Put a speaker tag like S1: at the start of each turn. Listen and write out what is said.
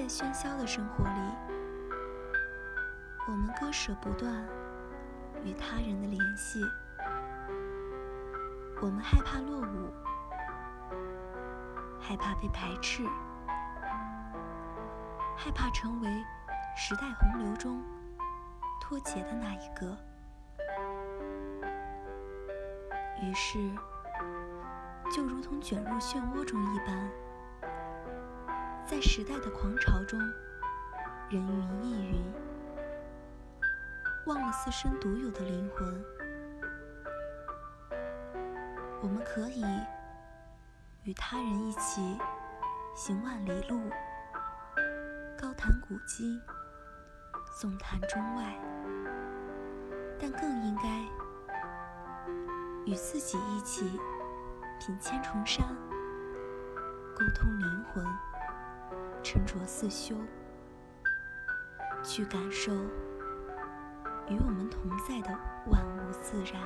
S1: 在喧嚣的生活里，我们割舍不断与他人的联系。我们害怕落伍，害怕被排斥，害怕成为时代洪流中脱节的那一个。于是，就如同卷入漩涡中一般，在时代的狂潮中，人云亦云，忘了自身独有的灵魂。我们可以与他人一起行万里路，高谈古今，纵谈中外，但更应该与自己一起品千重山，沟通灵魂，沉着自修，去感受与我们同在的万物自然。